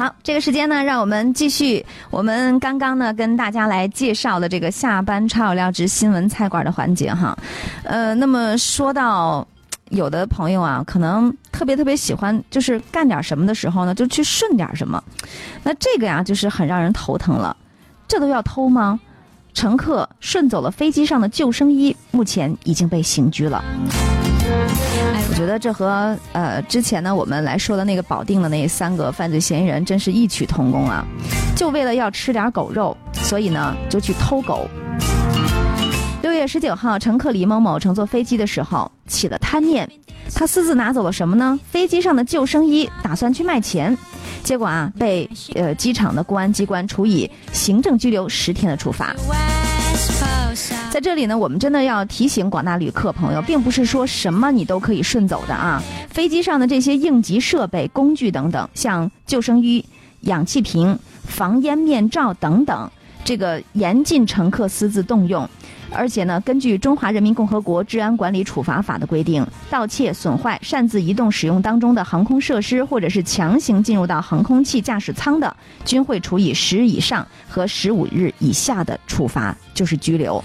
好，这个时间呢，让我们继续我们刚刚呢跟大家来介绍的这个下班超有料之新闻菜馆的环节哈。呃，那么说到有的朋友啊，可能特别特别喜欢，就是干点什么的时候呢，就去顺点什么。那这个呀，就是很让人头疼了。这都要偷吗？乘客顺走了飞机上的救生衣，目前已经被刑拘了。我觉得这和呃之前呢我们来说的那个保定的那三个犯罪嫌疑人真是异曲同工啊！就为了要吃点狗肉，所以呢就去偷狗。六月十九号，乘客李某某乘坐飞机的时候起了贪念，他私自拿走了什么呢？飞机上的救生衣，打算去卖钱，结果啊被呃机场的公安机关处以行政拘留十天的处罚。在这里呢，我们真的要提醒广大旅客朋友，并不是说什么你都可以顺走的啊。飞机上的这些应急设备、工具等等，像救生衣、氧气瓶、防烟面罩等等，这个严禁乘客私自动用。而且呢，根据《中华人民共和国治安管理处罚法》的规定，盗窃、损坏、擅自移动使用当中的航空设施，或者是强行进入到航空器驾驶舱的，均会处以十日以上和十五日以下的处罚，就是拘留。